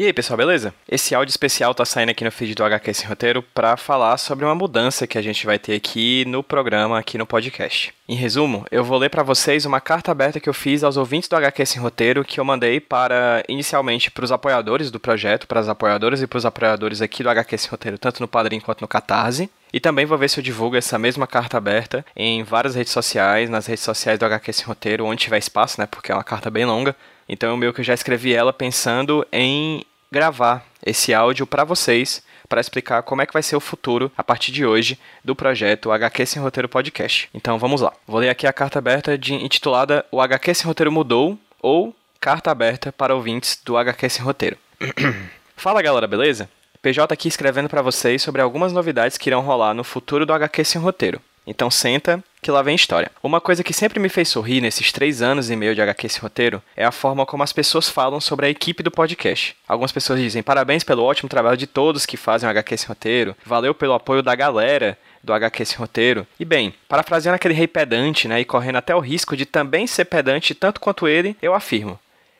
E aí, pessoal, beleza? Esse áudio especial tá saindo aqui no feed do HQ Sem Roteiro para falar sobre uma mudança que a gente vai ter aqui no programa, aqui no podcast. Em resumo, eu vou ler para vocês uma carta aberta que eu fiz aos ouvintes do HQ Sem Roteiro, que eu mandei para, inicialmente, para os apoiadores do projeto, para as apoiadoras e para os apoiadores aqui do HQ Sem Roteiro, tanto no Padrim quanto no Catarse. E também vou ver se eu divulgo essa mesma carta aberta em várias redes sociais, nas redes sociais do HQ Sem Roteiro, onde tiver espaço, né, porque é uma carta bem longa. Então, eu meio que já escrevi ela pensando em gravar esse áudio para vocês, para explicar como é que vai ser o futuro, a partir de hoje, do projeto HQ Sem Roteiro Podcast. Então vamos lá. Vou ler aqui a carta aberta de, intitulada O HQ Sem Roteiro Mudou, ou Carta Aberta para Ouvintes do HQ Sem Roteiro. Fala galera, beleza? PJ aqui escrevendo para vocês sobre algumas novidades que irão rolar no futuro do HQ Sem Roteiro. Então senta, que lá vem história. Uma coisa que sempre me fez sorrir nesses três anos e meio de HQ esse roteiro é a forma como as pessoas falam sobre a equipe do podcast. Algumas pessoas dizem parabéns pelo ótimo trabalho de todos que fazem o HQ esse roteiro, valeu pelo apoio da galera do HQ esse roteiro. E bem, parafraseando aquele rei pedante, né, e correndo até o risco de também ser pedante tanto quanto ele, eu afirmo: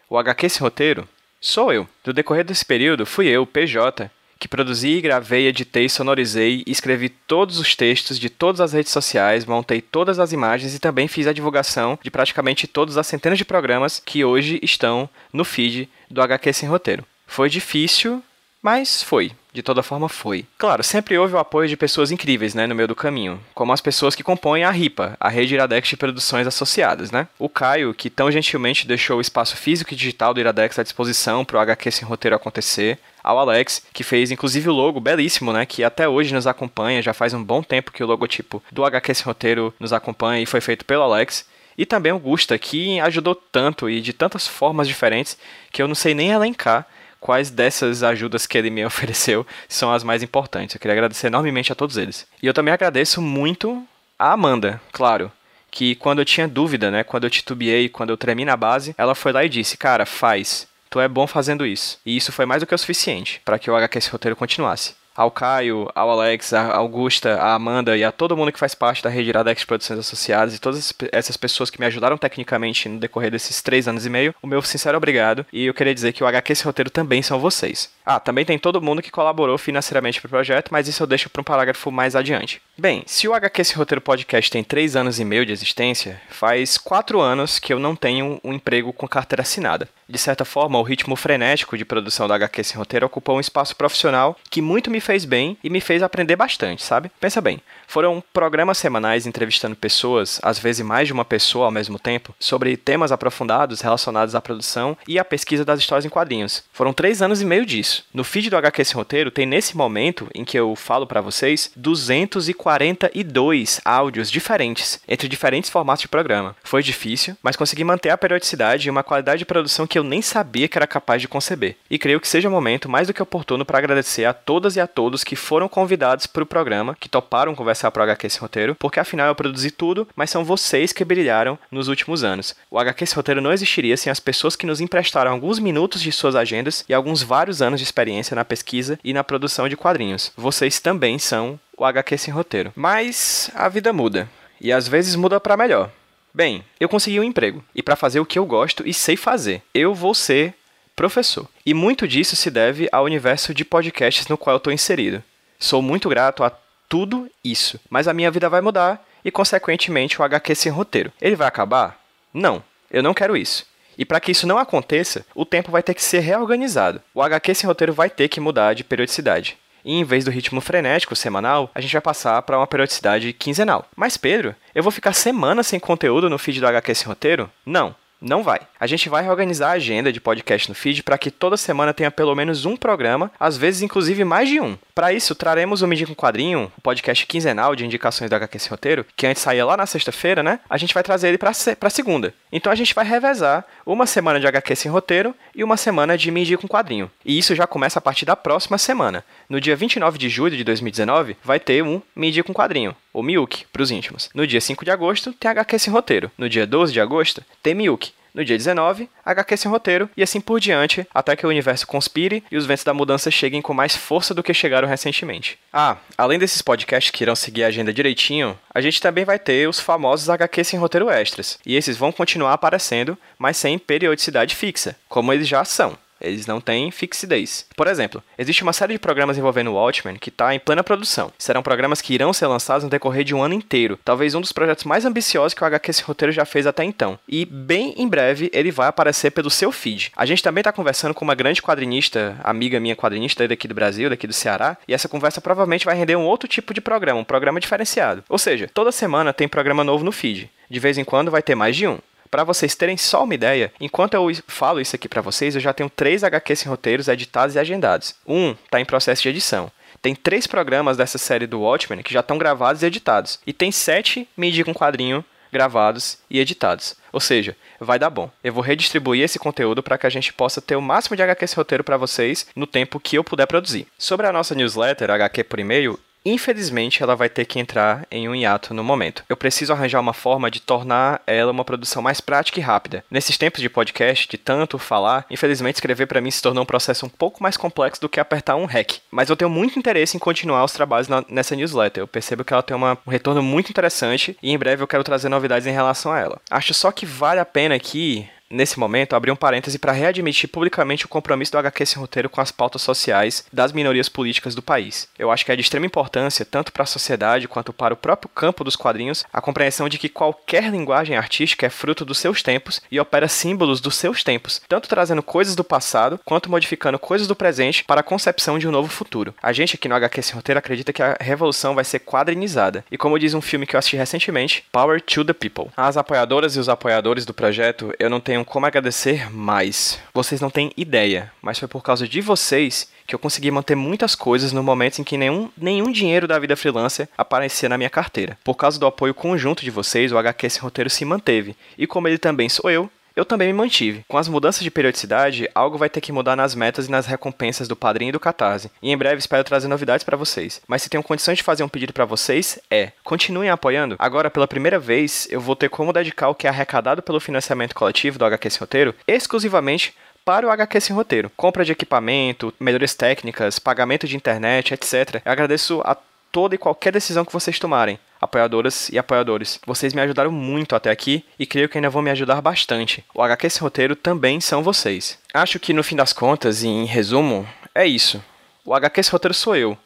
o HQ esse roteiro sou eu. Do decorrer desse período, fui eu, PJ, que produzi, gravei, editei, sonorizei escrevi todos os textos de todas as redes sociais, montei todas as imagens e também fiz a divulgação de praticamente todas as centenas de programas que hoje estão no feed do HQ Sem Roteiro. Foi difícil, mas foi. De toda forma, foi. Claro, sempre houve o apoio de pessoas incríveis, né, no meio do caminho, como as pessoas que compõem a RIPA, a Rede Iradex de Produções Associadas, né? O Caio, que tão gentilmente deixou o espaço físico e digital do Iradex à disposição para o HQ Sem Roteiro acontecer, ao Alex, que fez inclusive o logo belíssimo, né, que até hoje nos acompanha, já faz um bom tempo que o logotipo do HQ Sem Roteiro nos acompanha e foi feito pelo Alex. E também o Gusta, que ajudou tanto e de tantas formas diferentes que eu não sei nem elencar quais dessas ajudas que ele me ofereceu são as mais importantes. Eu queria agradecer enormemente a todos eles. E eu também agradeço muito a Amanda, claro, que quando eu tinha dúvida, né, quando eu titubeei, quando eu tremi na base, ela foi lá e disse: "Cara, faz. Tu é bom fazendo isso". E isso foi mais do que o suficiente para que o HQ esse roteiro continuasse ao Caio, ao Alex, à Augusta, à Amanda e a todo mundo que faz parte da rede Iradex Produções Associadas e todas essas pessoas que me ajudaram tecnicamente no decorrer desses três anos e meio, o meu sincero obrigado. E eu queria dizer que o HQ esse roteiro também são vocês. Ah, também tem todo mundo que colaborou financeiramente para o projeto, mas isso eu deixo para um parágrafo mais adiante. Bem, se o HQ esse roteiro podcast tem três anos e meio de existência, faz quatro anos que eu não tenho um emprego com carteira assinada. De certa forma, o ritmo frenético de produção da HQ Sem Roteiro ocupou um espaço profissional que muito me fez bem e me fez aprender bastante, sabe? Pensa bem, foram programas semanais entrevistando pessoas, às vezes mais de uma pessoa ao mesmo tempo, sobre temas aprofundados relacionados à produção e à pesquisa das histórias em quadrinhos. Foram três anos e meio disso. No feed do HQ Sem Roteiro tem nesse momento em que eu falo para vocês 242 áudios diferentes, entre diferentes formatos de programa. Foi difícil, mas consegui manter a periodicidade e uma qualidade de produção que eu nem sabia que era capaz de conceber. E creio que seja o momento mais do que oportuno para agradecer a todas e a todos que foram convidados para o programa, que toparam conversar para o HQ Esse Roteiro, porque afinal eu produzi tudo, mas são vocês que brilharam nos últimos anos. O HQ Esse Roteiro não existiria sem as pessoas que nos emprestaram alguns minutos de suas agendas e alguns vários anos de experiência na pesquisa e na produção de quadrinhos. Vocês também são o HQ Sem Roteiro. Mas a vida muda. E às vezes muda para melhor. Bem, eu consegui um emprego e para fazer o que eu gosto e sei fazer, eu vou ser professor. E muito disso se deve ao universo de podcasts no qual eu estou inserido. Sou muito grato a tudo isso, mas a minha vida vai mudar e, consequentemente, o HQ sem roteiro. Ele vai acabar? Não, eu não quero isso. E para que isso não aconteça, o tempo vai ter que ser reorganizado. O HQ sem roteiro vai ter que mudar de periodicidade. E em vez do ritmo frenético semanal, a gente vai passar para uma periodicidade quinzenal. Mas Pedro, eu vou ficar semanas sem conteúdo no feed do HQ Sem Roteiro? Não. Não vai. A gente vai reorganizar a agenda de podcast no feed para que toda semana tenha pelo menos um programa, às vezes inclusive mais de um. Para isso, traremos o Medir com Quadrinho, o podcast quinzenal de indicações do HQ Sem Roteiro, que antes saía lá na sexta-feira, né? A gente vai trazer ele para se segunda. Então a gente vai revezar uma semana de HQ Sem Roteiro e uma semana de Medir com Quadrinho. E isso já começa a partir da próxima semana. No dia 29 de julho de 2019, vai ter um Medir com Quadrinho ou Miyuki, para os íntimos. No dia 5 de agosto, tem HQ Sem Roteiro. No dia 12 de agosto, tem Miyuki. No dia 19, HQ sem roteiro e assim por diante, até que o universo conspire e os ventos da mudança cheguem com mais força do que chegaram recentemente. Ah, além desses podcasts que irão seguir a agenda direitinho, a gente também vai ter os famosos HQ sem roteiro extras, e esses vão continuar aparecendo, mas sem periodicidade fixa, como eles já são. Eles não têm fixidez. Por exemplo, existe uma série de programas envolvendo o Watchmen que está em plena produção. Serão programas que irão ser lançados no decorrer de um ano inteiro. Talvez um dos projetos mais ambiciosos que o HQ Esse Roteiro já fez até então. E bem em breve ele vai aparecer pelo seu feed. A gente também está conversando com uma grande quadrinista, amiga minha quadrinista daqui do Brasil, daqui do Ceará, e essa conversa provavelmente vai render um outro tipo de programa, um programa diferenciado. Ou seja, toda semana tem programa novo no feed. De vez em quando vai ter mais de um. Para vocês terem só uma ideia, enquanto eu falo isso aqui para vocês, eu já tenho três HQs em roteiros editados e agendados. Um está em processo de edição. Tem três programas dessa série do Watchmen que já estão gravados e editados. E tem sete mídia com quadrinho gravados e editados. Ou seja, vai dar bom. Eu vou redistribuir esse conteúdo para que a gente possa ter o máximo de HQ esse roteiro para vocês no tempo que eu puder produzir. Sobre a nossa newsletter, HQ por e-mail, Infelizmente, ela vai ter que entrar em um hiato no momento. Eu preciso arranjar uma forma de tornar ela uma produção mais prática e rápida. Nesses tempos de podcast, de tanto falar, infelizmente escrever para mim se tornou um processo um pouco mais complexo do que apertar um REC. Mas eu tenho muito interesse em continuar os trabalhos na, nessa newsletter. Eu percebo que ela tem uma, um retorno muito interessante e em breve eu quero trazer novidades em relação a ela. Acho só que vale a pena aqui nesse momento, abrir um parêntese para readmitir publicamente o compromisso do HQ Sem Roteiro com as pautas sociais das minorias políticas do país. Eu acho que é de extrema importância, tanto para a sociedade quanto para o próprio campo dos quadrinhos, a compreensão de que qualquer linguagem artística é fruto dos seus tempos e opera símbolos dos seus tempos, tanto trazendo coisas do passado quanto modificando coisas do presente para a concepção de um novo futuro. A gente aqui no HQ Sem Roteiro acredita que a revolução vai ser quadrinizada, e como diz um filme que eu assisti recentemente, Power to the People. As apoiadoras e os apoiadores do projeto, eu não tenho tenho como agradecer mais. Vocês não têm ideia, mas foi por causa de vocês que eu consegui manter muitas coisas no momento em que nenhum, nenhum dinheiro da vida freelancer aparecia na minha carteira. Por causa do apoio conjunto de vocês, o HQ esse roteiro se manteve. E como ele também sou eu, eu também me mantive. Com as mudanças de periodicidade, algo vai ter que mudar nas metas e nas recompensas do padrinho e do Catarse. E em breve espero trazer novidades para vocês. Mas se tenho condições de fazer um pedido para vocês, é: continuem apoiando. Agora, pela primeira vez, eu vou ter como dedicar o que é arrecadado pelo financiamento coletivo do HQ Sem Roteiro exclusivamente para o HQ Sem Roteiro. Compra de equipamento, melhorias técnicas, pagamento de internet, etc. Eu agradeço a toda e qualquer decisão que vocês tomarem, apoiadoras e apoiadores. Vocês me ajudaram muito até aqui e creio que ainda vão me ajudar bastante. O HQ Esse Roteiro também são vocês. Acho que no fim das contas, e em resumo, é isso. O HQ Esse Roteiro sou eu.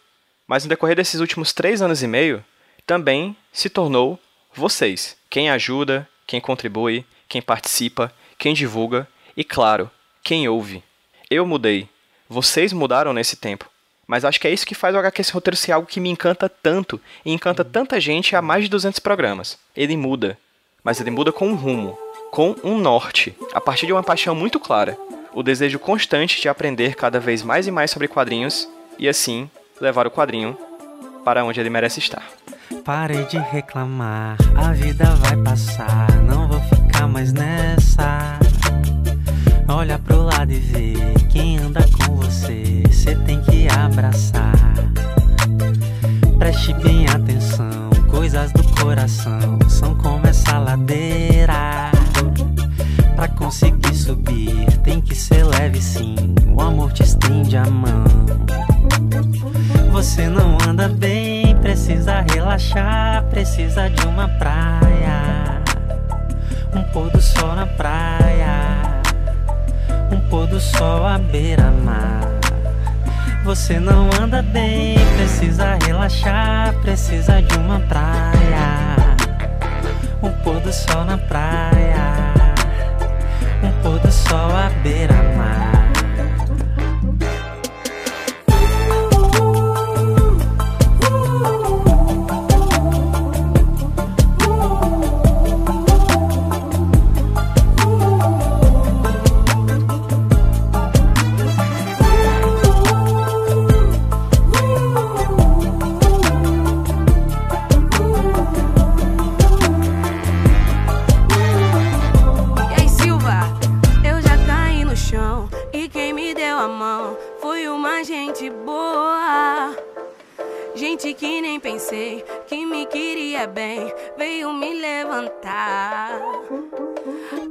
Mas no decorrer desses últimos três anos e meio, também se tornou vocês. Quem ajuda, quem contribui, quem participa, quem divulga e, claro, quem ouve. Eu mudei. Vocês mudaram nesse tempo. Mas acho que é isso que faz o HQ esse roteiro ser algo que me encanta tanto e encanta tanta gente há mais de 200 programas. Ele muda, mas ele muda com um rumo, com um norte, a partir de uma paixão muito clara, o desejo constante de aprender cada vez mais e mais sobre quadrinhos e assim levar o quadrinho para onde ele merece estar. Pare de reclamar, a vida vai passar, não vou ficar mais nessa. Olha pro lado e vê quem anda com você, abraçar. Preste bem atenção, coisas do coração são como essa ladeira. Pra conseguir subir, tem que ser leve sim. O amor te estende a mão. Você não anda bem, precisa relaxar, precisa de uma praia. Um pôr do sol na praia um pôr do sol à beira-mar. Você não anda bem, precisa relaxar, precisa de uma praia. Um pôr do sol na praia, um pôr do sol à beira-mar.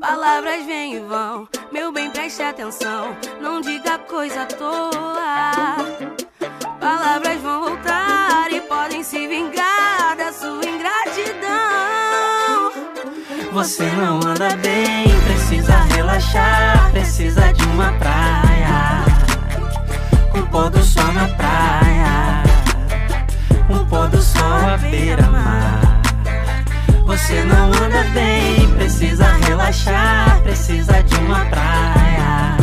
Palavras vêm e vão, meu bem, preste atenção. Não diga coisa à toa. Palavras vão voltar e podem se vingar da sua ingratidão. Você não anda bem, precisa relaxar, precisa de uma praia. pôr do sol na praia, um pôr do sol à beira-mar. Você não anda bem, precisa relaxar, precisa de uma praia.